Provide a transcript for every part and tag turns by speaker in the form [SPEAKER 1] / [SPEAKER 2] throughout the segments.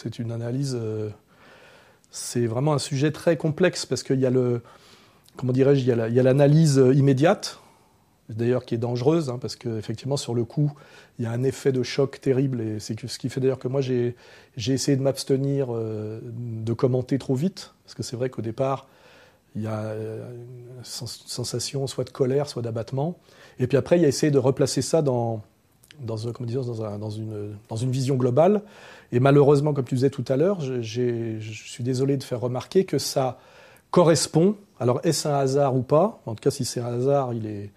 [SPEAKER 1] C'est une analyse. c'est vraiment un sujet très complexe parce qu'il y a le. Comment dirais-je Il y a l'analyse immédiate, d'ailleurs qui est dangereuse, hein, parce qu'effectivement, sur le coup, il y a un effet de choc terrible, et c'est ce qui fait d'ailleurs que moi, j'ai essayé de m'abstenir de commenter trop vite, parce que c'est vrai qu'au départ, il y a euh, une sensation soit de colère, soit d'abattement. Et puis après, il y a essayé de replacer ça dans, dans, une, vision globale. Et malheureusement, comme tu disais tout à l'heure, je, je suis désolé de faire remarquer que ça correspond, alors est-ce un hasard ou pas? En tout cas, si c'est un hasard, il est,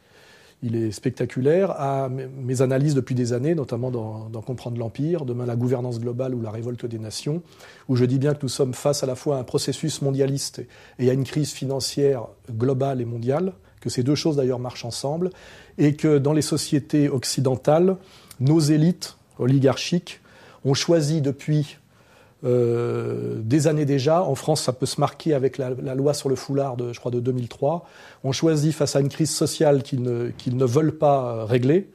[SPEAKER 1] il est spectaculaire, à mes analyses depuis des années, notamment dans, Comprendre l'Empire, demain la gouvernance globale ou la révolte des nations, où je dis bien que nous sommes face à la fois à un processus mondialiste et à une crise financière globale et mondiale, que ces deux choses d'ailleurs marchent ensemble, et que dans les sociétés occidentales, nos élites oligarchiques ont choisi depuis euh, des années déjà. En France, ça peut se marquer avec la, loi sur le foulard, de, je crois, de 2003. On choisit face à une crise sociale qu'ils ne, veulent pas euh, régler,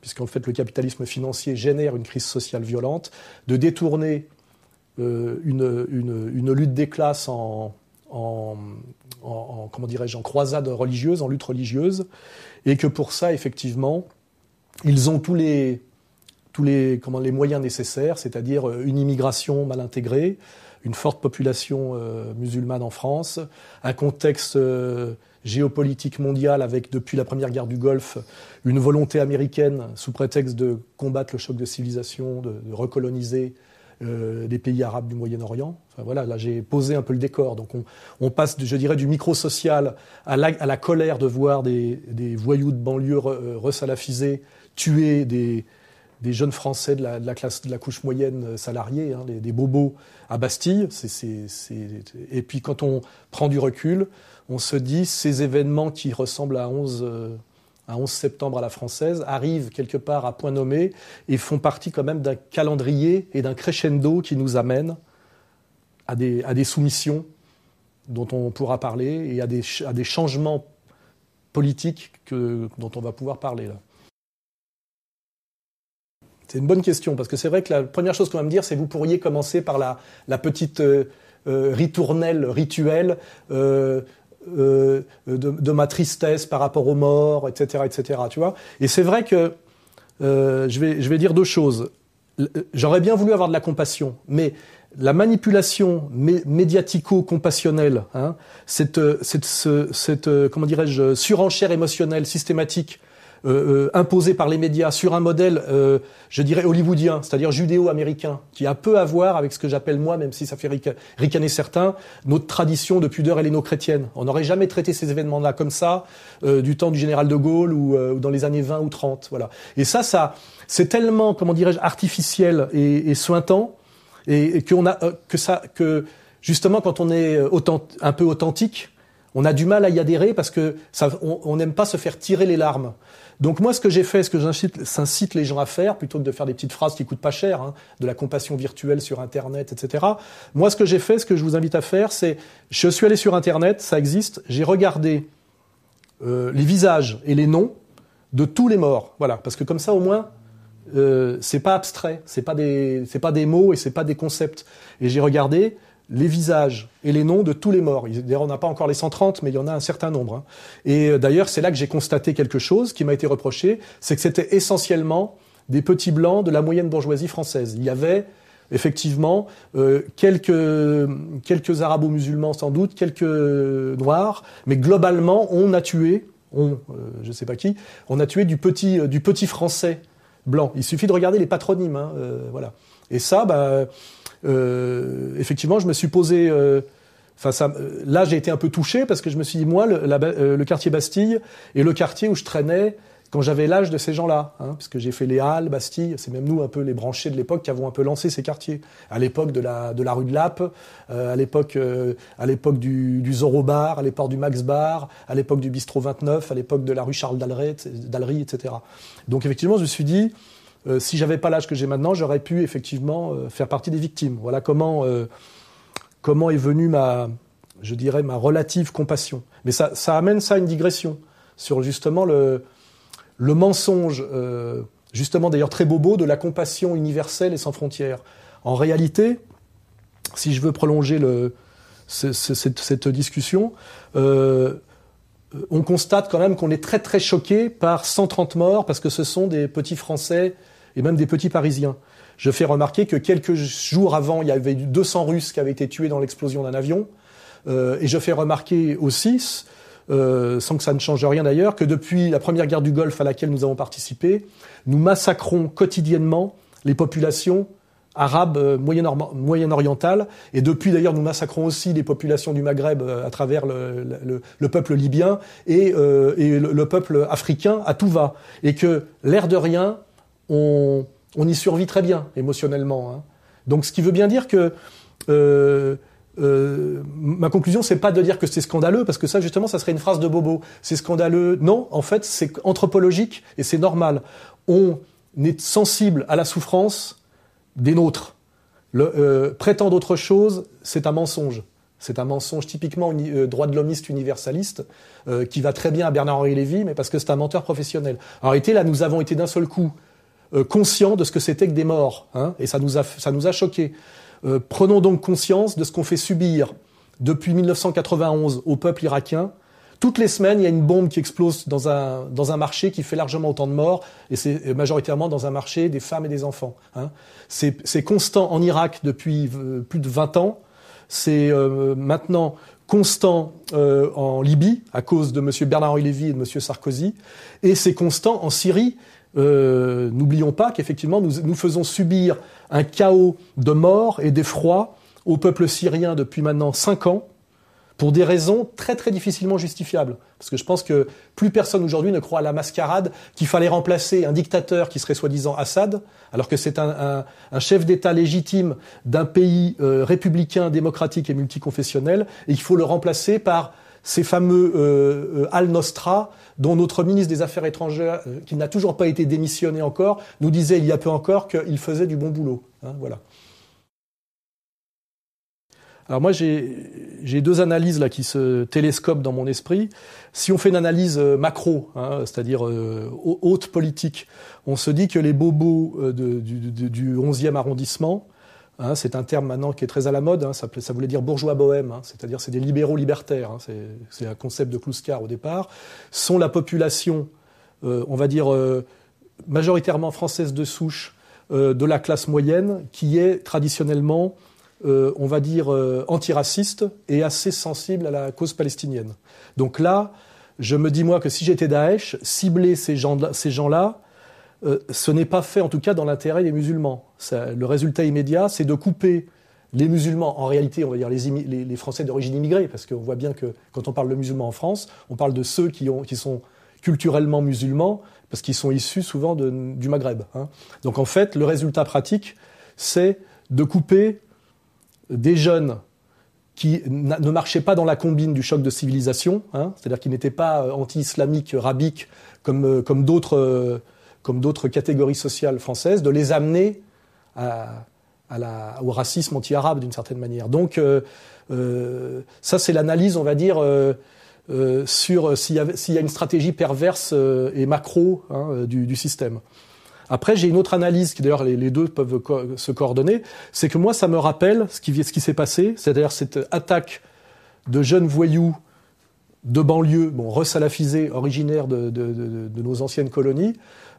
[SPEAKER 1] puisqu'en fait le capitalisme financier génère une crise sociale violente, de détourner euh, une, lutte des classes en, en, en comment dirais-je, en croisade religieuse, en lutte religieuse, et que pour ça, effectivement, ils ont tous les, tous les, comment, les moyens nécessaires, c'est-à-dire euh, une immigration mal intégrée, une forte population euh, musulmane en France, un contexte euh, géopolitique mondial avec, depuis la première guerre du Golfe, une volonté américaine, sous prétexte de combattre le choc de civilisation, de, recoloniser euh, les pays arabes du Moyen-Orient. Voilà, là j'ai posé un peu le décor. Donc on, passe, je dirais, du micro-social à la, colère de voir des, des voyous de banlieue resalafisés tuer des, des jeunes Français de la, classe, de la couche moyenne euh, salariée, hein, des, bobos à Bastille. Et puis quand on prend du recul, on se dit ces événements qui ressemblent à 11, euh, à 11 septembre à la française arrivent quelque part à point nommé et font partie quand même d'un calendrier et d'un crescendo qui nous amène à des, soumissions dont on pourra parler et à des, changements politiques que, dont on va pouvoir parler. C'est une bonne question, parce que c'est vrai que la première chose qu'on va me dire, c'est vous pourriez commencer par la, petite euh, euh, ritournelle rituelle euh, de, ma tristesse par rapport aux morts, etc. etc. Tu vois Et c'est vrai que je, vais, je vais dire deux choses. J'aurais bien voulu avoir de la compassion, mais la manipulation médiatico-compassionnelle, hein, cette, cette, cette, comment dirais-je, surenchère émotionnelle systématique euh, euh, imposé par les médias sur un modèle, euh, je dirais hollywoodien, c'est-à-dire judéo-américain, qui a peu à voir avec ce que j'appelle moi, même si ça fait ricaner certains, notre tradition de pudeur helléno-chrétienne. On n'aurait jamais traité ces événements-là comme ça du temps du général de Gaulle ou, dans les années 20 ou 30. Voilà. Et ça, ça, c'est tellement, comment dirais-je, artificiel et, et sointant, et, et a que ça, que justement quand on est un peu authentique, on a du mal à y adhérer parce que ça, on n'aime pas se faire tirer les larmes. Donc moi, ce que j'ai fait, ce que j'incite les gens à faire, plutôt que de faire des petites phrases qui coûtent pas cher, hein, de la compassion virtuelle sur Internet, etc. Moi, ce que j'ai fait, ce que je vous invite à faire, c'est, je suis allé sur Internet, ça existe, j'ai regardé euh, les visages et les noms de tous les morts. Voilà, parce que comme ça, au moins, euh, c'est pas abstrait, c'est pas des, c'est pas des mots et c'est pas des concepts. Et j'ai regardé les visages et les noms de tous les morts. D'ailleurs, on n'a pas encore les 130, mais il y en a un certain nombre. Hein. Et euh, d'ailleurs, c'est là que j'ai constaté quelque chose qui m'a été reproché, c'est que c'était essentiellement des petits blancs de la moyenne bourgeoisie française. Il y avait effectivement euh, quelques, quelques arabo-musulmans sans doute, quelques noirs, mais globalement, on a tué, on, euh, je ne sais pas qui, on a tué du petit, du petit français blanc. Il suffit de regarder les patronymes, hein, voilà. Et ça, bah, euh, effectivement, je me suis posé. Euh, enfin, ça, là, j'ai été un peu touché parce que je me suis dit, moi, le, euh, le quartier Bastille est le quartier où je traînais quand j'avais l'âge de ces gens-là, hein, puisque j'ai fait les Halles, Bastille, c'est même nous un peu les branchés de l'époque qui avons un peu lancé ces quartiers. À l'époque de la, de la rue de Lappe, à l'époque à l'époque du, du Zorro Bar, à l'époque du Max Bar, à l'époque du Bistro 29, à l'époque de la rue Charles Dallery, etc. Donc effectivement, je me suis dit, euh, si j'avais pas l'âge que j'ai maintenant, j'aurais pu effectivement euh, faire partie des victimes. Voilà comment euh, comment est venue ma, je dirais ma relative compassion. Mais ça, ça amène ça à une digression sur justement le le mensonge, justement d'ailleurs très bobo, de la compassion universelle et sans frontières. En réalité, si je veux prolonger le, cette, discussion, euh, on constate quand même qu'on est très très choqué par 130 morts parce que ce sont des petits Français et même des petits Parisiens. Je fais remarquer que quelques jours avant, il y avait 200 Russes qui avaient été tués dans l'explosion d'un avion. Euh, et je fais remarquer aussi, euh, sans que ça ne change rien d'ailleurs, que depuis la première guerre du Golfe à laquelle nous avons participé, nous massacrons quotidiennement les populations arabes euh, moyen-orientales. Et depuis d'ailleurs, nous massacrons aussi les populations du Maghreb à travers le, peuple libyen et, le, peuple africain à tout va. Et que l'air de rien, on, y survit très bien émotionnellement. Hein. Donc ce qui veut bien dire que euh, ma conclusion, c'est pas de dire que c'est scandaleux, parce que ça, justement, ça serait une phrase de bobo. C'est scandaleux. Non, en fait, c'est anthropologique et c'est normal. On est sensible à la souffrance des nôtres. Euh, prétendre autre chose, c'est un mensonge. C'est un mensonge typiquement euh, droit de l'homiste universaliste, euh, qui va très bien à Bernard-Henri Lévy, mais parce que c'est un menteur professionnel. En réalité, là, nous avons été d'un seul coup conscients de ce que c'était que des morts, hein, et ça nous a, ça nous a choqués. Euh, prenons donc conscience de ce qu'on fait subir depuis 1991 au peuple irakien. Toutes les semaines, il y a une bombe qui explose dans un, dans un marché qui fait largement autant de morts, et c'est majoritairement dans un marché des femmes et des enfants. Hein. C'est constant en Irak depuis euh, plus de 20 ans. C'est euh, maintenant constant en Libye à cause de M. Bernard-Henri Lévy et de M. Sarkozy, et c'est constant en Syrie euh, n'oublions pas qu'effectivement, nous, nous, faisons subir un chaos de mort et d'effroi au peuple syrien depuis maintenant cinq ans, pour des raisons très très difficilement justifiables. Parce que je pense que plus personne aujourd'hui ne croit à la mascarade qu'il fallait remplacer un dictateur qui serait soi-disant Assad, alors que c'est un, un, chef d'État légitime d'un pays euh, républicain, démocratique et multiconfessionnel, et il faut le remplacer par ces fameux euh, Al-Nostra dont notre ministre des Affaires étrangères, euh, qui n'a toujours pas été démissionné encore, nous disait il y a peu encore qu'il faisait du bon boulot. Hein, voilà. Alors moi j'ai deux analyses là qui se télescopent dans mon esprit. Si on fait une analyse euh, macro, hein, c'est-à-dire euh, haute politique, on se dit que les bobos du, du 11e arrondissement, Hein, c'est un terme maintenant qui est très à la mode. Hein, ça, voulait dire bourgeois bohème, hein, c'est-à-dire c'est des libéraux libertaires. c'est un concept de Kluskar au départ. Sont la population, euh, on va dire euh, majoritairement française de souche, euh, de la classe moyenne, qui est traditionnellement, on va dire, antiraciste et assez sensible à la cause palestinienne. Donc là, je me dis moi que si j'étais Daesh, cibler ces gens-là, euh, ce n'est pas fait en tout cas dans l'intérêt des musulmans. le résultat immédiat, c'est de couper les musulmans, en réalité, on va dire les, Français d'origine immigrée, parce qu'on voit bien que quand on parle de musulmans en France, on parle de ceux qui, sont culturellement musulmans, parce qu'ils sont issus souvent du Maghreb. Hein. Donc en fait, le résultat pratique, c'est de couper des jeunes qui ne marchaient pas dans la combine du choc de civilisation, hein, c'est-à-dire qui n'étaient pas euh, anti-islamiques, rabiques, comme, euh, comme d'autres comme d'autres catégories sociales françaises, de les amener au racisme anti-arabe d'une certaine manière. Donc euh, euh, ça, c'est l'analyse, on va dire, euh, sur s'il y, a une stratégie perverse et macro hein, du, système. Après, j'ai une autre analyse qui d'ailleurs les, deux peuvent se coordonner, c'est que moi, ça me rappelle ce qui, s'est passé, c'est-à-dire cette attaque de jeunes voyous de banlieue, bon, resalafisés, originaires de nos anciennes colonies,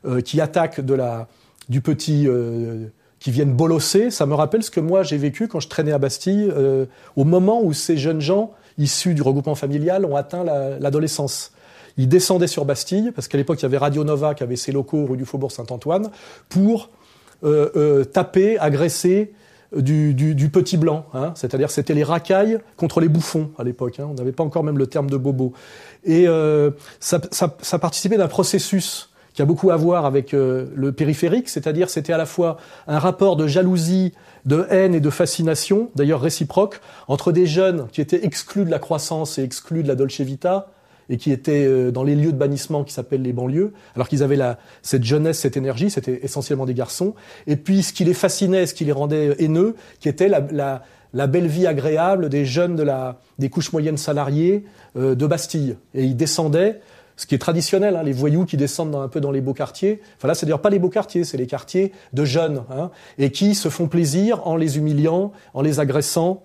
[SPEAKER 1] euh, qui attaquent de la, du petit, euh, qui viennent bolosser, ça me rappelle ce que moi j'ai vécu quand je traînais à Bastille, euh, au moment où ces jeunes gens issus du regroupement familial ont atteint l'adolescence. Ils descendaient sur Bastille, parce qu'à l'époque il y avait Radio Nova qui avait ses locaux rue du Faubourg Saint-Antoine, pour taper, agresser du, du, petit blanc, hein. c'est-à-dire c'était les racailles contre les bouffons à l'époque. Hein. on n'avait pas encore même le terme de bobo. Et ça, ça, ça, participait d'un processus qui a beaucoup à voir avec euh, le périphérique, c'est-à-dire c'était à la fois un rapport de jalousie, de haine et de fascination, d'ailleurs réciproque, entre des jeunes qui étaient exclus de la croissance et exclus de la Dolce Vita, et qui étaient euh, dans les lieux de bannissement qui s'appellent les banlieues, alors qu'ils avaient la, cette jeunesse, cette énergie, c'était essentiellement des garçons, et puis ce qui les fascinait, ce qui les rendait haineux, qui était la, la, la belle vie agréable des jeunes de la, des couches moyennes salariées euh, de Bastille. Et ils descendaient ce qui est traditionnel, hein, les voyous qui descendent un peu dans les beaux quartiers. Enfin là, c'est d'ailleurs pas les beaux quartiers, c'est les quartiers de jeunes, hein, et qui se font plaisir en les humiliant, en les agressant,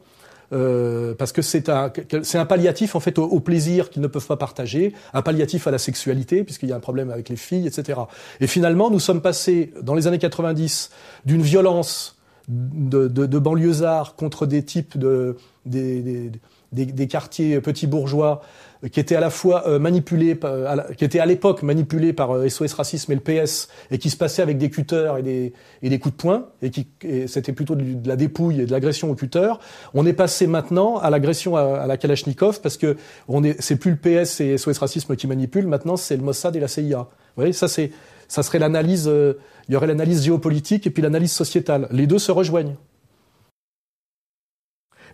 [SPEAKER 1] euh, parce que c'est un, c'est un palliatif en fait au, plaisir qu'ils ne peuvent pas partager, un palliatif à la sexualité puisqu'il y a un problème avec les filles, etc. Et finalement, nous sommes passés dans les années 90 d'une violence de, de, de banlieusards contre des types de des, des, des quartiers petits bourgeois qui étaient à la fois euh, manipulés, qui étaient à l'époque manipulés par SOS euh, Racisme et le PS, et qui se passaient avec des cutters et des, coups de poing, et qui c'était plutôt de, la dépouille et de l'agression au cutter. On est passé maintenant à l'agression à, la Kalachnikov parce que on est, c'est plus le PS et SOS Racisme qui manipulent, maintenant c'est le Mossad et la CIA. Vous voyez, ça c'est, ça serait l'analyse, euh, il y aurait l'analyse géopolitique et puis l'analyse sociétale. Les deux se rejoignent.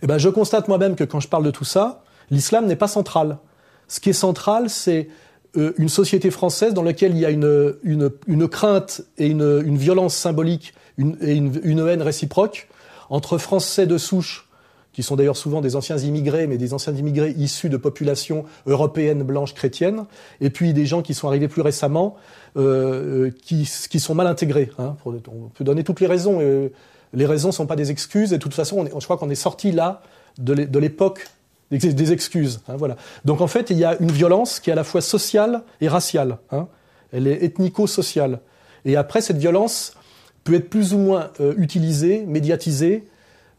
[SPEAKER 1] Eh ben, je constate moi-même que quand je parle de tout ça, l'islam n'est pas central. Ce qui est central, c'est euh, une société française dans laquelle il y a une, crainte et une, violence symbolique et une, haine réciproque entre Français de souche, qui sont d'ailleurs souvent des anciens immigrés, mais des anciens immigrés issus de populations européennes blanches chrétiennes, et puis des gens qui sont arrivés plus récemment, euh, qui, qui, sont mal intégrés. Hein, on peut donner toutes les raisons. Euh, les raisons ne sont pas des excuses, et de toute façon, on je crois qu'on est sorti là de l'époque des, excuses. Hein, voilà. Donc en fait, il y a une violence qui est à la fois sociale et raciale. Hein. Elle est ethnico-sociale. Et après, cette violence peut être plus ou moins euh, utilisée, médiatisée,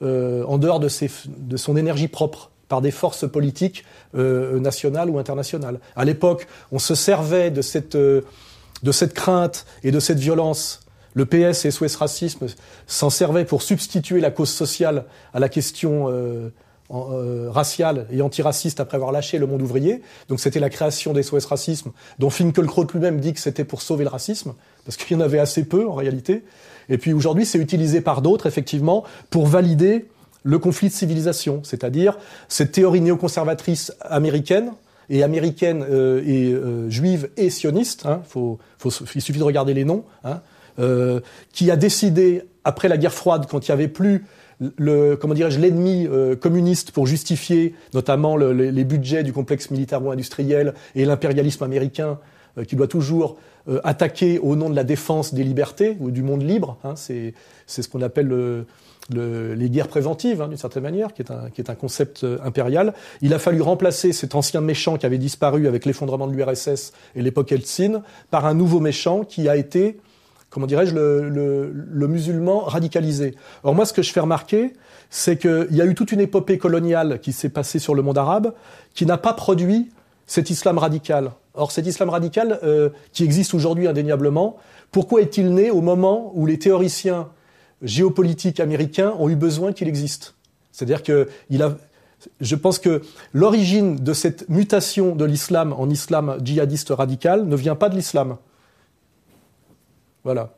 [SPEAKER 1] euh, en dehors de, ses, de, son énergie propre par des forces politiques euh, nationales ou internationales. À l'époque, on se servait de cette, de cette crainte et de cette violence le PS et SOS Racisme s'en servaient pour substituer la cause sociale à la question euh, racial et antiraciste après avoir lâché le monde ouvrier. Donc c'était la création des SOS Racisme, dont Finkelkraut lui-même dit que c'était pour sauver le racisme, parce qu'il y en avait assez peu en réalité. Et puis aujourd'hui, c'est utilisé par d'autres, effectivement, pour valider le conflit de civilisation, c'est-à-dire cette théorie néoconservatrice américaine, et américaine euh, et euh, juive et sioniste, hein, faut, faut, il suffit de regarder les noms, hein, euh, qui a décidé, après la guerre froide, quand il n'y avait plus le comment dirais-je l'ennemi euh, communiste pour justifier notamment le, les budgets du complexe militaro-industriel et l'impérialisme américain euh, qui doit toujours euh, attaquer au nom de la défense des libertés ou du monde libre. Hein, c'est ce qu'on appelle le, les guerres préventives, hein, d'une certaine manière, qui est, un, qui est un concept impérial. Il a fallu remplacer cet ancien méchant qui avait disparu avec l'effondrement de l'URSS et l'époque Eltsine par un nouveau méchant qui a été comment dirais-je, le, musulman radicalisé. Or moi, ce que je fais remarquer, c'est qu'il y a eu toute une épopée coloniale qui s'est passée sur le monde arabe, qui n'a pas produit cet islam radical. Or, cet islam radical, euh, qui existe aujourd'hui indéniablement, pourquoi est-il né au moment où les théoriciens géopolitiques américains ont eu besoin qu'il existe? C'est-à-dire que je pense que l'origine de cette mutation de l'islam en islam djihadiste radical ne vient pas de l'islam. Voilà.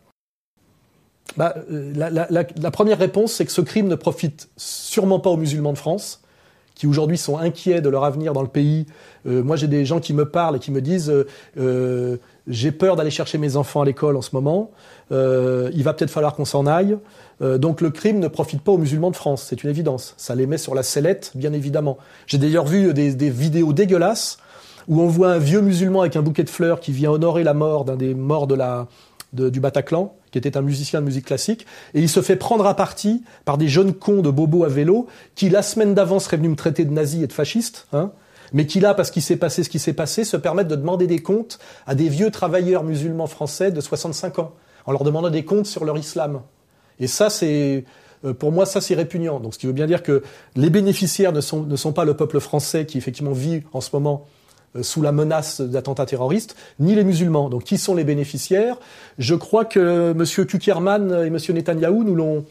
[SPEAKER 1] Bah, euh, la, première réponse, c'est que ce crime ne profite sûrement pas aux musulmans de France, qui aujourd'hui sont inquiets de leur avenir dans le pays. Euh, moi, j'ai des gens qui me parlent et qui me disent euh, j'ai peur d'aller chercher mes enfants à l'école en ce moment. il va peut-être falloir qu'on s'en aille. donc, le crime ne profite pas aux musulmans de France, c'est une évidence. Ça les met sur la sellette, bien évidemment. J'ai d'ailleurs vu des, des vidéos dégueulasses où on voit un vieux musulman avec un bouquet de fleurs qui vient honorer la mort d'un des morts de la du Bataclan, qui était un musicien de musique classique, et il se fait prendre à partie par des jeunes cons de bobos à vélo, qui la semaine d'avant seraient venus me traiter de nazi et de fasciste, hein, mais qui là, parce qu'il s'est passé ce qui s'est passé, se permettent de demander des comptes à des vieux travailleurs musulmans français de 65 ans, en leur demandant des comptes sur leur islam. Et ça, c'est euh, pour moi, ça c'est répugnant. Donc, ce qui veut bien dire que les bénéficiaires ne sont, pas le peuple français qui effectivement vit en ce moment sous la menace d'attentats terroristes, ni les musulmans. Donc qui sont les bénéficiaires? Je crois que M. Kukerman et M. Netanyahou nous l'ont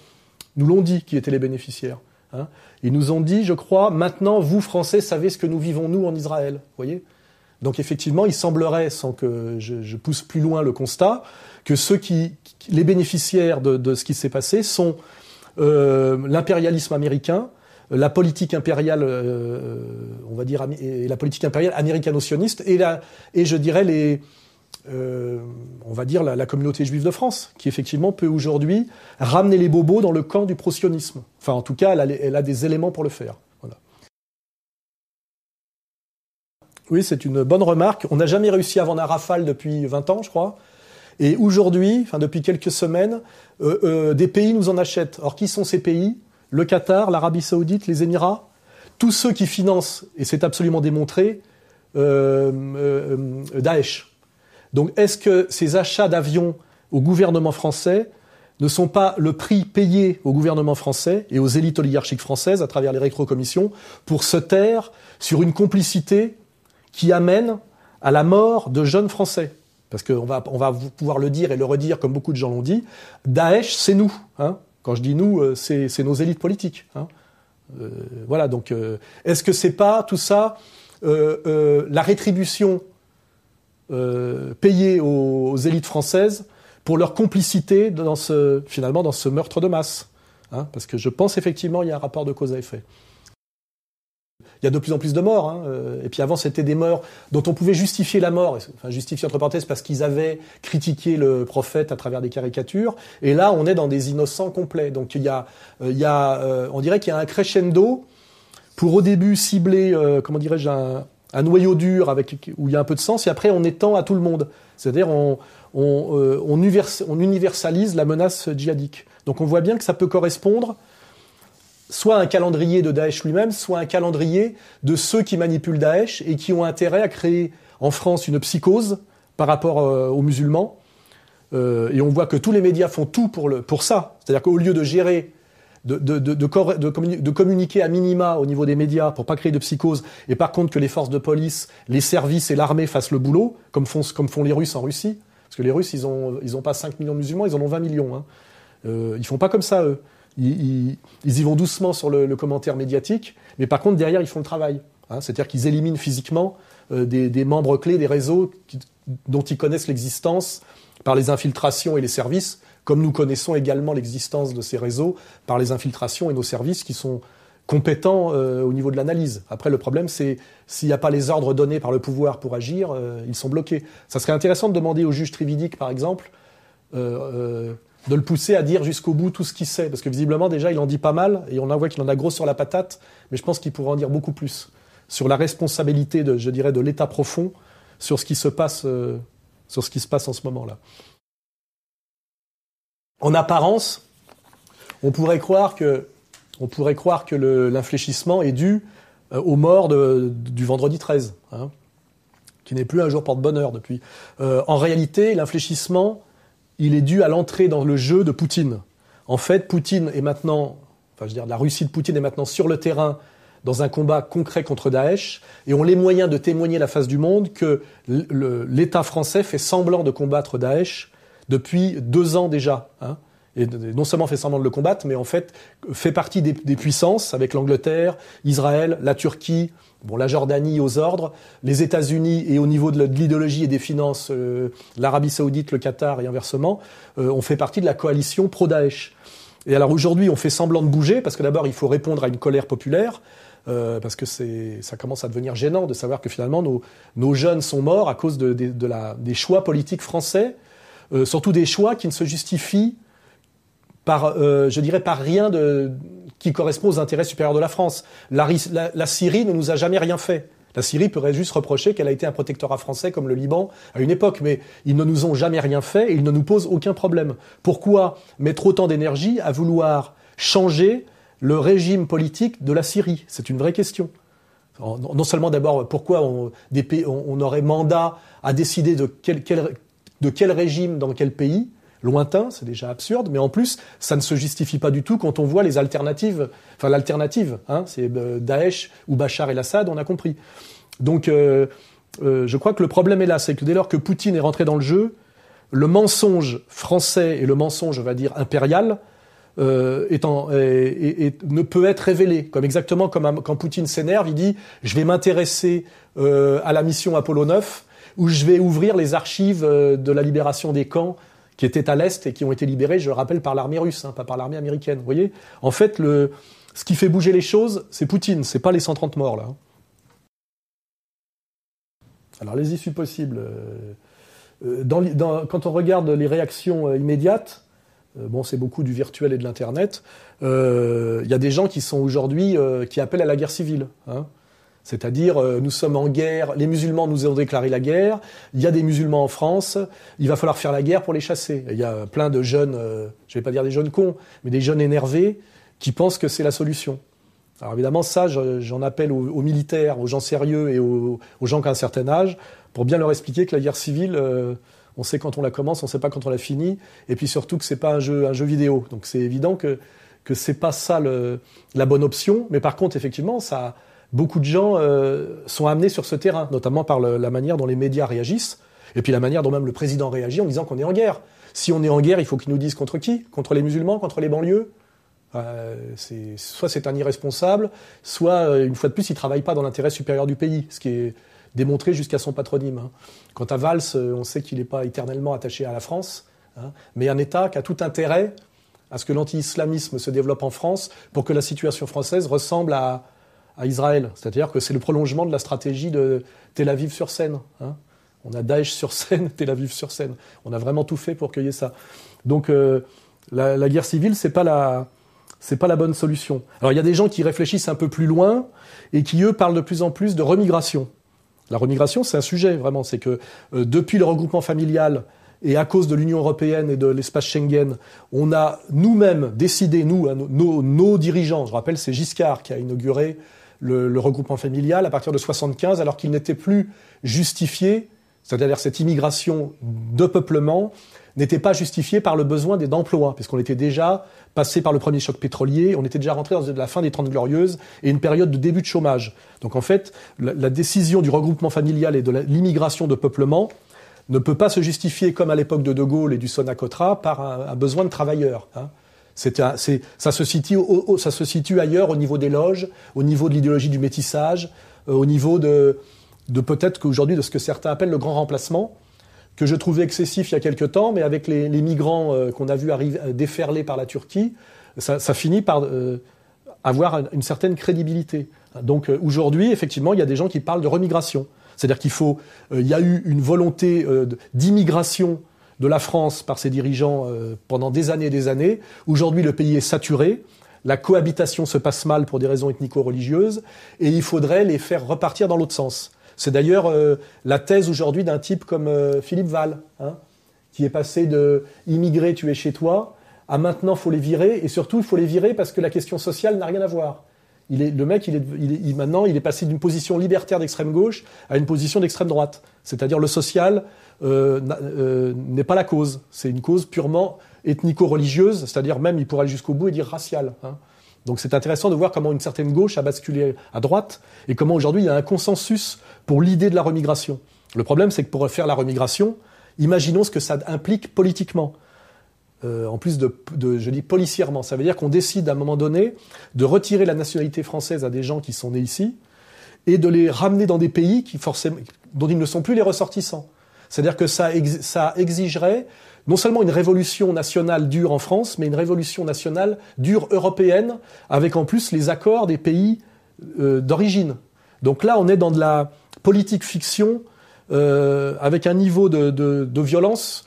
[SPEAKER 1] nous l'ont dit qui étaient les bénéficiaires. Hein. Ils nous ont dit, je crois, maintenant vous Français savez ce que nous vivons nous en Israël. Voyez? Donc effectivement, il semblerait, sans que je, pousse plus loin le constat, que ceux qui, les bénéficiaires de, ce qui s'est passé sont euh, l'impérialisme américain, la politique impériale, euh, on va dire, et la politique impériale américano-sioniste et, la, et je dirais les, euh, on va dire la, communauté juive de France, qui effectivement peut aujourd'hui ramener les bobos dans le camp du pro-sionisme. Enfin, en tout cas, elle a, des éléments pour le faire. Oui, c'est une bonne remarque. On n'a jamais réussi à vendre un Rafale depuis 20 ans, je crois. Et aujourd'hui, depuis quelques semaines, euh, des pays nous en achètent. Or, qui sont ces pays? Le Qatar, l'Arabie Saoudite, les Émirats Tous ceux qui financent, et c'est absolument démontré, euh, Daesh. Donc, est-ce que ces achats d'avions au gouvernement français ne sont pas le prix payé au gouvernement français et aux élites oligarchiques françaises à travers les rétrocommissions pour se taire sur une complicité qui amène à la mort de jeunes Français? Parce qu'on va, on va pouvoir le dire et le redire comme beaucoup de gens l'ont dit, Daesh, c'est nous. Hein. Quand je dis nous, euh, c'est, nos élites politiques. Hein. Euh, voilà, donc euh, est-ce que c'est pas tout ça la rétribution payée aux, élites françaises pour leur complicité dans ce, finalement dans ce meurtre de masse hein Parce que je pense effectivement il y a un rapport de cause à effet il y a de plus en plus de morts. Hein, euh, et puis avant, c'était des morts dont on pouvait justifier la mort, enfin justifier entre parenthèses parce qu'ils avaient critiqué le prophète à travers des caricatures. Et là, on est dans des innocents complets. Donc il y a, euh, il y a euh, on dirait qu'il y a un crescendo pour au début cibler, comment dirais-je, un, un, noyau dur avec où il y a un peu de sens, et après on étend à tout le monde. C'est-à-dire on, on, on, on universalise la menace djihadique. Donc on voit bien que ça peut correspondre soit un calendrier de Daesh lui-même, soit un calendrier de ceux qui manipulent Daesh et qui ont intérêt à créer en France une psychose par rapport euh, aux musulmans. Euh, et on voit que tous les médias font tout pour, ça. C'est-à-dire qu'au lieu de gérer, de, communiquer à minima au niveau des médias pour pas créer de psychose, et par contre que les forces de police, les services et l'armée fassent le boulot, comme font, les Russes en Russie, parce que les Russes, ils ont, ils ont pas 5 millions de musulmans, ils en ont 20 millions. Hein. Euh, ils font pas comme ça, eux ils, y vont doucement sur le, commentaire médiatique, mais par contre derrière ils font le travail. Hein. C'est-à-dire qu'ils éliminent physiquement euh, des, membres clés des réseaux dont ils connaissent l'existence par les infiltrations et les services, comme nous connaissons également l'existence de ces réseaux par les infiltrations et nos services qui sont compétents euh, au niveau de l'analyse. Après, le problème, c'est s'il n'y a pas les ordres donnés par le pouvoir pour agir, euh, ils sont bloqués. Ça serait intéressant de demander au juge Trividique, par exemple, de le pousser à dire jusqu'au bout tout ce qu'il sait, parce que visiblement déjà il en dit pas mal, et on en voit qu'il en a gros sur la patate, mais je pense qu'il pourrait en dire beaucoup plus sur la responsabilité, de, je dirais, de l'État profond sur ce qui se passe, euh, sur ce qui se passe en ce moment-là. En apparence, on pourrait croire que, on pourrait croire que l'infléchissement est dû euh, aux morts du vendredi 13, hein, qui n'est plus un jour porte-bonheur depuis. Euh, en réalité, l'infléchissement il est dû à l'entrée dans le jeu de Poutine. En fait, Poutine est maintenant, enfin, je veux dire, la Russie de Poutine est maintenant sur le terrain dans un combat concret contre Daesh, et ont les moyens de témoigner à la face du monde que l'État français fait semblant de combattre Daesh depuis deux ans déjà. Hein et non seulement fait semblant de le combattre, mais en fait fait partie des, puissances avec l'Angleterre, Israël, la Turquie, bon la Jordanie aux ordres, les États-Unis et au niveau de l'idéologie et des finances, euh, l'Arabie Saoudite, le Qatar et inversement, euh, on fait partie de la coalition pro-Daesh. Et alors aujourd'hui, on fait semblant de bouger parce que d'abord il faut répondre à une colère populaire. Euh, parce que c'est, ça commence à devenir gênant de savoir que finalement nos, nos jeunes sont morts à cause de, de, la, des choix politiques français, euh, surtout des choix qui ne se justifient par, euh, je dirais, par rien de, qui correspond aux intérêts supérieurs de la France. La, Syrie ne nous a jamais rien fait. La Syrie pourrait juste reprocher qu'elle a été un protectorat français comme le Liban à une époque, mais ils ne nous ont jamais rien fait et ils ne nous posent aucun problème. Pourquoi mettre autant d'énergie à vouloir changer le régime politique de la Syrie? C'est une vraie question. Non seulement d'abord, pourquoi on, des on, aurait mandat à décider de quel, de quel régime dans quel pays lointain, c'est déjà absurde, mais en plus, ça ne se justifie pas du tout quand on voit les alternatives. Enfin, l'alternative, hein, c'est euh, Daesh ou Bachar el-Assad, on a compris. Donc, euh, euh, je crois que le problème est là, c'est que dès lors que Poutine est rentré dans le jeu, le mensonge français et le mensonge, on va dire, impérial, ne peut être révélé. Comme exactement comme quand Poutine s'énerve, il dit je vais m'intéresser à la mission Apollo 9 où je vais ouvrir les archives de la libération des camps qui étaient à l'est et qui ont été libérés, je le rappelle, par l'armée russe, hein, pas par l'armée américaine. Vous voyez En fait, le, ce qui fait bouger les choses, c'est Poutine, c'est pas les 130 morts là. Hein. Alors les issues possibles. Euh, euh, quand on regarde les réactions euh, immédiates, bon, c'est beaucoup du virtuel et de l'internet. Il y a des gens qui sont aujourd'hui qui appellent à la guerre civile. Hein. C'est-à-dire, euh, nous sommes en guerre, les musulmans nous ont déclaré la guerre, il y a des musulmans en France, il va falloir faire la guerre pour les chasser. Il y a plein de jeunes, euh, je ne vais pas dire des jeunes cons, mais des jeunes énervés qui pensent que c'est la solution. Alors évidemment, ça, j'en appelle aux, militaires, aux gens sérieux et aux, gens qui ont un certain âge, pour bien leur expliquer que la guerre civile, euh, on sait quand on la commence, on ne sait pas quand on la finit, et puis surtout que c'est pas un jeu, vidéo. Donc c'est évident que que c'est pas ça la bonne option, mais par contre, effectivement, ça, beaucoup de gens euh, sont amenés sur ce terrain, notamment par la manière dont les médias réagissent, et puis la manière dont même le président réagit en disant qu'on est en guerre. Si on est en guerre, il faut qu'il nous dise contre qui? Contre les musulmans Contre les banlieues? Euh, Soit c'est un irresponsable, soit, euh, une fois de plus, il ne travaille pas dans l'intérêt supérieur du pays, ce qui est démontré jusqu'à son patronyme. Hein. Quant à Valls, on sait qu'il n'est pas éternellement attaché à la France, hein, mais un État qui a tout intérêt à ce que l'anti-islamisme se développe en France pour que la situation française ressemble à, à Israël. C'est-à-dire que c'est le prolongement de la stratégie de Tel Aviv sur Seine. Hein. On a Daesh sur Seine, Tel Aviv sur Seine. On a vraiment tout fait pour cueillir ça. Donc euh, la, guerre civile, c'est pas la c'est pas la bonne solution. Alors il y a des gens qui réfléchissent un peu plus loin et qui eux parlent de plus en plus de remigration. La remigration, c'est un sujet vraiment. C'est que euh, depuis le regroupement familial et à cause de l'Union européenne et de l'espace Schengen, on a nous-mêmes décidé, nous, nos, nos, dirigeants, je rappelle, c'est Giscard qui a inauguré le, regroupement familial à partir de 75, alors qu'il n'était plus justifié, c'est-à-dire cette immigration de peuplement n'était pas justifiée par le besoin d'emplois, puisqu'on était déjà passé par le premier choc pétrolier, on était déjà rentré dans la fin des Trente Glorieuses et une période de début de chômage. Donc en fait, la, décision du regroupement familial et de l'immigration de peuplement ne peut pas se justifier, comme à l'époque de De Gaulle et du Sonacotra, par un, besoin de travailleurs. Hein ça, se situe se situe ailleurs au niveau des loges, au niveau de l'idéologie du métissage, euh, au niveau de, peut-être qu'aujourd'hui de ce que certains appellent le grand remplacement, que je trouvais excessif il y a quelque temps, mais avec les, migrants euh, qu'on a vu arriver, euh, déferler par la Turquie, ça, finit par avoir une certaine crédibilité. Donc aujourd'hui, effectivement, il y a des gens qui parlent de remigration. C'est-à-dire qu'il faut, il y a eu une volonté d'immigration de la France par ses dirigeants euh, pendant des années et des années. Aujourd'hui, le pays est saturé. La cohabitation se passe mal pour des raisons ethnico-religieuses et il faudrait les faire repartir dans l'autre sens. C'est d'ailleurs euh, la thèse aujourd'hui d'un type comme euh, Philippe Val, hein, qui est passé de immigré, tu es chez toi, à maintenant faut les virer et surtout il faut les virer parce que la question sociale n'a rien à voir. Il est, le mec, maintenant, il est passé d'une position libertaire d'extrême gauche à une position d'extrême droite. C'est-à-dire le social n'est pas la cause. C'est une cause purement ethnico-religieuse, c'est-à-dire même, il pourrait aller jusqu'au bout et dire raciale. Hein. Donc c'est intéressant de voir comment une certaine gauche a basculé à droite et comment aujourd'hui il y a un consensus pour l'idée de la remigration. Le problème, c'est que pour faire la remigration, imaginons ce que ça implique politiquement. Euh, en plus de, de, je dis policièrement, ça veut dire qu'on décide à un moment donné de retirer la nationalité française à des gens qui sont nés ici et de les ramener dans des pays qui forcément, dont ils ne sont plus les ressortissants. C'est-à-dire que ça, exigerait non seulement une révolution nationale dure en France, mais une révolution nationale dure européenne, avec en plus les accords des pays euh, d'origine. Donc là, on est dans de la politique fiction euh, avec un niveau de, violence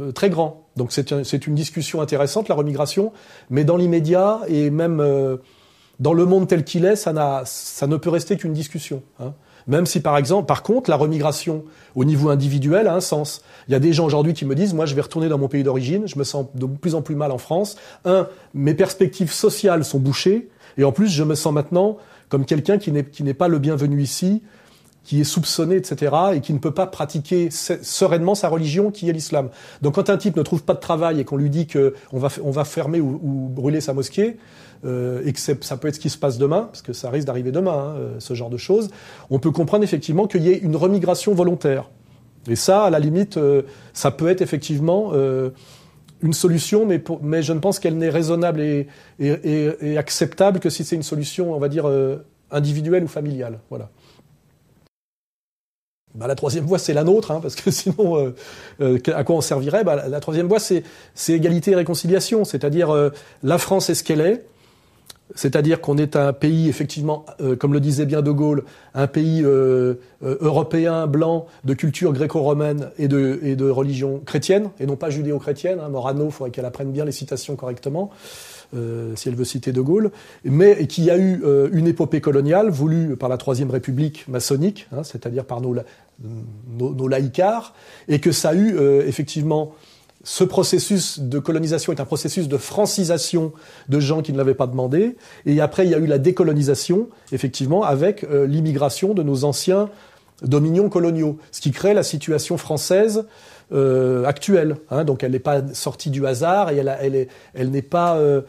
[SPEAKER 1] euh, très grand. Donc c'est une discussion intéressante, la remigration, mais dans l'immédiat et même dans le monde tel qu'il est, ça, ça ne peut rester qu'une discussion. Hein. Même si, par exemple, par contre, la remigration au niveau individuel a un sens. Il y a des gens aujourd'hui qui me disent, moi, je vais retourner dans mon pays d'origine, je me sens de plus en plus mal en France. Un, mes perspectives sociales sont bouchées, et en plus, je me sens maintenant comme quelqu'un qui n'est pas le bienvenu ici, qui est soupçonné, etc., et qui ne peut pas pratiquer sereinement sa religion, qui est l'islam. Donc quand un type ne trouve pas de travail et qu'on lui dit qu'on va, on va fermer ou, brûler sa mosquée, euh, et que ça peut être ce qui se passe demain, parce que ça risque d'arriver demain, hein, euh, ce genre de choses, on peut comprendre effectivement qu'il y ait une remigration volontaire. Et ça, à la limite, euh, ça peut être effectivement une solution, mais, mais je ne pense qu'elle n'est raisonnable et, et, et, acceptable que si c'est une solution, on va dire, individuelle ou familiale. Voilà. Bah, la troisième voie, c'est la nôtre, hein, parce que sinon, euh, euh, à quoi on servirait? Bah, La troisième voie, c'est égalité et réconciliation, c'est-à-dire euh, la France est ce qu'elle est, c'est-à-dire qu'on est un pays, effectivement, comme le disait bien De Gaulle, un pays européen, blanc, de culture gréco-romaine et de, et de religion chrétienne, et non pas judéo-chrétienne. Hein. Morano, il faudrait qu'elle apprenne bien les citations correctement. si elle veut citer De Gaulle, mais qui a eu une épopée coloniale voulue par la Troisième République maçonnique, hein, c'est-à-dire par nos, nos, laïcars, et que ça a eu effectivement ce processus de colonisation est un processus de francisation de gens qui ne l'avaient pas demandé. Et après, il y a eu la décolonisation, effectivement, avec l'immigration de nos anciens dominions coloniaux, ce qui crée la situation française euh, actuelle. Hein. donc elle n'est pas sortie du hasard et elle, n'est pas, euh,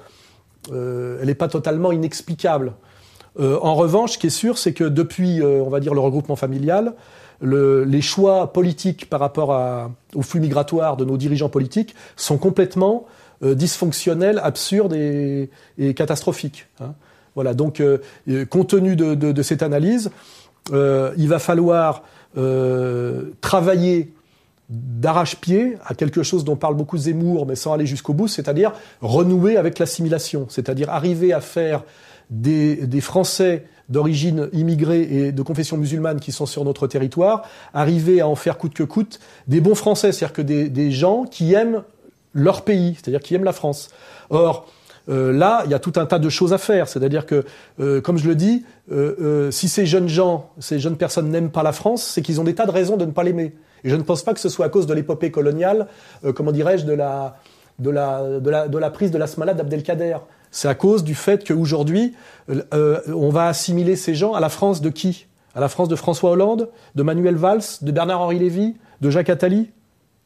[SPEAKER 1] euh, elle n'est pas totalement inexplicable. En revanche, ce qui est sûr, c'est que depuis, on va dire, le regroupement familial, le, les choix politiques par rapport au flux migratoire de nos dirigeants politiques sont complètement dysfonctionnels, absurdes et, catastrophiques. Hein. Voilà. Donc, compte tenu de, de, cette analyse, euh, il va falloir euh, travailler d'arrache-pied à quelque chose dont parle beaucoup Zemmour, mais sans aller jusqu'au bout, c'est-à-dire renouer avec l'assimilation, c'est-à-dire arriver à faire des, Français d'origine immigrée et de confession musulmane qui sont sur notre territoire, arriver à en faire coûte que coûte des bons Français, c'est-à-dire que des, gens qui aiment leur pays, c'est-à-dire qui aiment la France. Or, euh, là, il y a tout un tas de choses à faire. C'est-à-dire que, euh, comme je le dis, euh, si ces jeunes gens, ces jeunes personnes n'aiment pas la France, c'est qu'ils ont des tas de raisons de ne pas l'aimer. Et je ne pense pas que ce soit à cause de l'épopée coloniale, comment dirais-je, de la, de, de, la, de la prise de la d'Abdelkader. C'est à cause du fait qu'aujourd'hui, on va assimiler ces gens à la France de qui? À la France de François Hollande, de Manuel Valls, de Bernard-Henri Lévy, de Jacques Attali?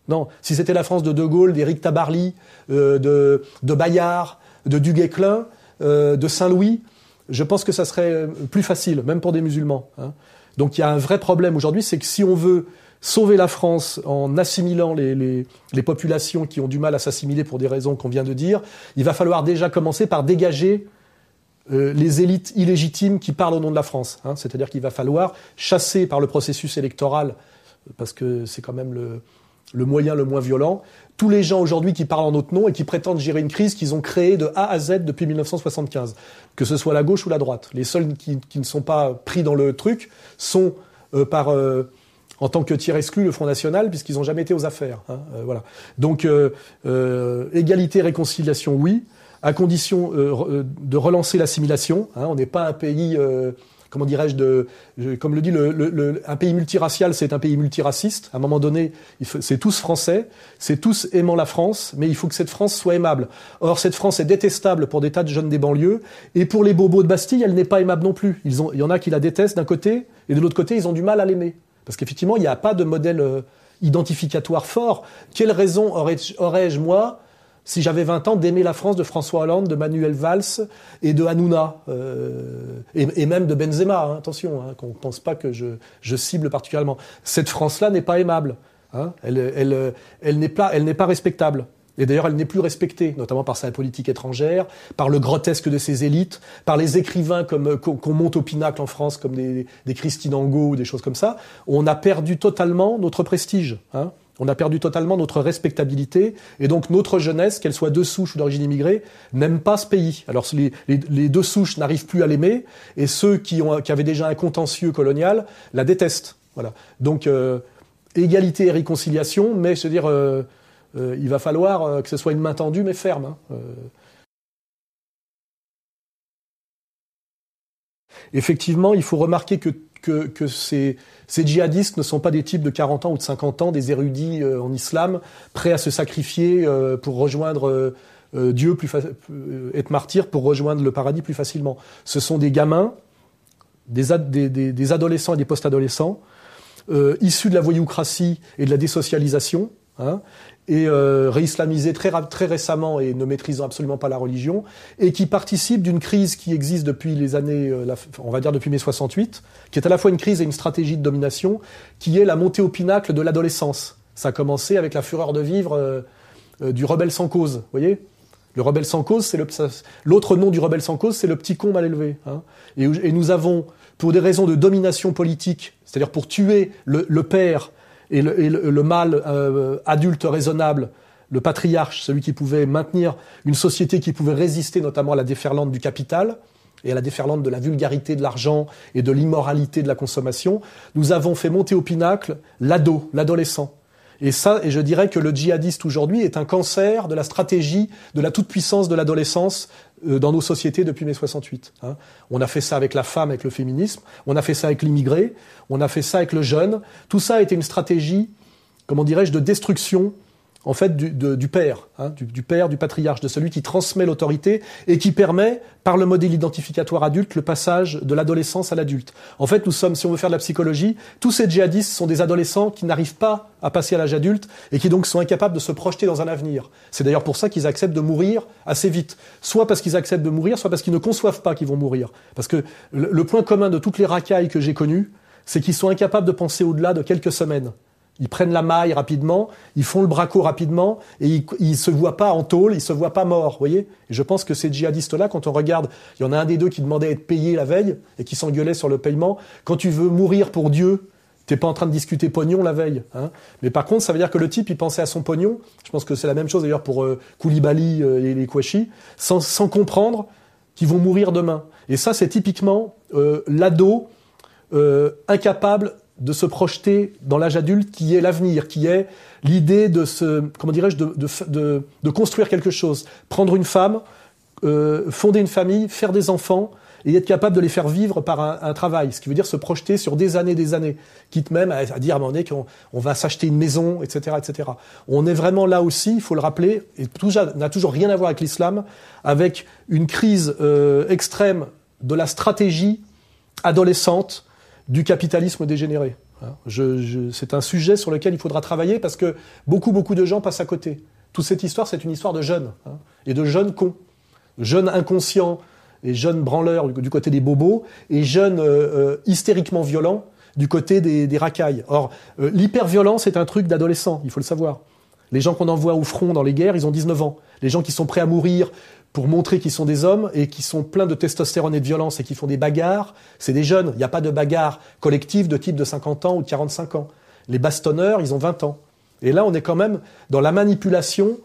[SPEAKER 1] Non. Si c'était la France de De Gaulle, d'Éric Tabarly, de, de Bayard, de Duguay-Clin, euh, de Saint-Louis, je pense que ça serait plus facile, même pour des musulmans. Hein. Donc il y a un vrai problème aujourd'hui, c'est que si on veut sauver la France en assimilant les, populations qui ont du mal à s'assimiler pour des raisons qu'on vient de dire, il va falloir déjà commencer par dégager euh, les élites illégitimes qui parlent au nom de la France. Hein. C'est-à-dire qu'il va falloir chasser par le processus électoral, parce que c'est quand même le, le moyen le moins violent, tous les gens aujourd'hui qui parlent en notre nom et qui prétendent gérer une crise qu'ils ont créée de A à Z depuis 1975, que ce soit la gauche ou la droite. Les seuls qui, ne sont pas pris dans le truc sont euh, par euh, en tant que tiers exclu le Front National, puisqu'ils n'ont jamais été aux affaires. Hein, euh, voilà. Donc égalité, réconciliation, oui, à condition de relancer l'assimilation. Hein, on n'est pas un pays comment dirais-je, de, comme le dit le, un pays multiracial, c'est un pays multiraciste. À un moment donné, c'est tous français, c'est tous aimant la France, mais il faut que cette France soit aimable. Or, cette France est détestable pour des tas de jeunes des banlieues, et pour les bobos de Bastille, elle n'est pas aimable non plus. Ils il y en a qui la détestent d'un côté, et de l'autre côté, ils ont du mal à l'aimer. Parce qu'effectivement, il n'y a pas de modèle euh, identificatoire fort. Quelle raison aurais-je, moi, si j'avais 20 ans, d'aimer la France de François Hollande, de Manuel Valls et de Hanouna, euh, et, même de Benzema, hein, attention, hein, qu'on ne pense pas que je, cible particulièrement. Cette France-là n'est pas aimable, hein, elle, n'est pas respectable. Et d'ailleurs, elle n'est plus respectée, notamment par sa politique étrangère, par le grotesque de ses élites, par les écrivains comme qu'on monte au pinacle en France, comme des, Christine Angot ou des choses comme ça. On a perdu totalement notre prestige. Hein. On a perdu totalement notre respectabilité et donc notre jeunesse, qu'elle soit de souche ou d'origine immigrée, n'aime pas ce pays. Alors les, les, deux souches n'arrivent plus à l'aimer et ceux qui, ont, qui avaient déjà un contentieux colonial la détestent. Voilà. Donc euh, égalité et réconciliation, mais je veux dire, euh, euh, il va falloir que ce soit une main tendue mais ferme. Hein. Effectivement, il faut remarquer que ces, djihadistes ne sont pas des types de 40 ans ou de 50 ans, des érudits euh, en islam, prêts à se sacrifier euh, pour rejoindre euh, Dieu, plus être martyr pour rejoindre le paradis plus facilement. Ce sont des gamins, des, adolescents et des post-adolescents, issus de la voyoucratie et de la désocialisation, hein, et euh, réislamisés très, très récemment et ne maîtrisant absolument pas la religion, et qui participent d'une crise qui existe depuis les années, euh, on va dire depuis mai 68, qui est à la fois une crise et une stratégie de domination, qui est la montée au pinacle de l'adolescence. Ça a commencé avec la fureur de vivre euh, euh, du rebelle sans cause, vous voyez? Le rebelle sans cause, c'est l'autre nom du rebelle sans cause, c'est le petit con mal élevé. Hein. Et, nous avons, pour des raisons de domination politique, c'est-à-dire pour tuer le père et le, mâle euh, adulte raisonnable, le patriarche, celui qui pouvait maintenir une société qui pouvait résister notamment à la déferlante du capital et à la déferlante de la vulgarité de l'argent et de l'immoralité de la consommation, nous avons fait monter au pinacle l'ado, l'adolescent. Et ça, et je dirais que le djihadiste aujourd'hui est un cancer de la stratégie de la toute-puissance de l'adolescence euh, dans nos sociétés depuis mai 68. Hein. On a fait ça avec la femme, avec le féminisme, on a fait ça avec l'immigré, on a fait ça avec le jeune. Tout ça a été une stratégie, comment dirais-je, de destruction en fait du, du père, hein, du, père, du patriarche, de celui qui transmet l'autorité et qui permet, par le modèle identificatoire adulte, le passage de l'adolescence à l'adulte. En fait, nous sommes, si on veut faire de la psychologie, tous ces djihadistes sont des adolescents qui n'arrivent pas à passer à l'âge adulte et qui donc sont incapables de se projeter dans un avenir. C'est d'ailleurs pour ça qu'ils acceptent de mourir assez vite, soit parce qu'ils acceptent de mourir, soit parce qu'ils ne conçoivent pas qu'ils vont mourir. Parce que le point commun de toutes les racailles que j'ai connues, c'est qu'ils sont incapables de penser au-delà de quelques semaines. Ils prennent la maille rapidement, ils font le braco rapidement, et ils, ils se voient pas en tôle, ils se voient pas morts, voyez Et je pense que ces djihadistes-là, quand on regarde, il y en a un des deux qui demandait à être payé la veille, et qui s'engueulait sur le paiement. Quand tu veux mourir pour Dieu, t'es pas en train de discuter pognon la veille. Hein Mais par contre, ça veut dire que le type, il pensait à son pognon. Je pense que c'est la même chose d'ailleurs pour euh, Koulibaly euh, et les Kouachi, sans, comprendre qu'ils vont mourir demain. Et ça, c'est typiquement euh, l'ado incapable de se projeter dans l'âge adulte qui est l'avenir, qui est l'idée de se, comment dirais-je, de, de, de, construire quelque chose, prendre une femme, euh, fonder une famille, faire des enfants et être capable de les faire vivre par un, travail, ce qui veut dire se projeter sur des années, des années, quitte même à, dire à un moment donné qu'on on va s'acheter une maison, etc., etc. On est vraiment là aussi, il faut le rappeler, et tout ça n'a toujours rien à voir avec l'islam, avec une crise euh, extrême de la stratégie adolescente du capitalisme dégénéré. Hein, c'est un sujet sur lequel il faudra travailler parce que beaucoup, beaucoup de gens passent à côté. Toute cette histoire, c'est une histoire de jeunes hein, et de jeunes cons, jeunes inconscients et jeunes branleurs du côté des bobos et jeunes euh, euh, hystériquement violents du côté des, racailles. Or, euh, l'hyperviolence est un truc d'adolescent, il faut le savoir. Les gens qu'on envoie au front dans les guerres, ils ont 19 ans. Les gens qui sont prêts à mourir pour montrer qu'ils sont des hommes et qui sont pleins de testostérone et de violence et qui font des bagarres, c'est des jeunes. Il n'y a pas de bagarre collective de type de 50 ans ou de 45 ans. Les bastonneurs, ils ont 20 ans. Et là, on est quand même dans la manipulation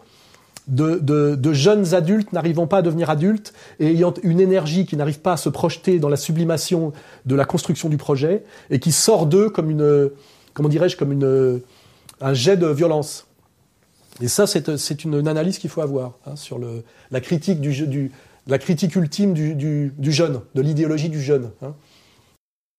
[SPEAKER 1] de, de, jeunes adultes n'arrivant pas à devenir adultes et ayant une énergie qui n'arrive pas à se projeter dans la sublimation de la construction du projet et qui sort d'eux comme une, comment dirais-je, comme une, un jet de violence. Et ça, c'est une, analyse qu'il faut avoir hein, sur la critique du, la critique ultime du, jeune, de l'idéologie du jeune. Hein.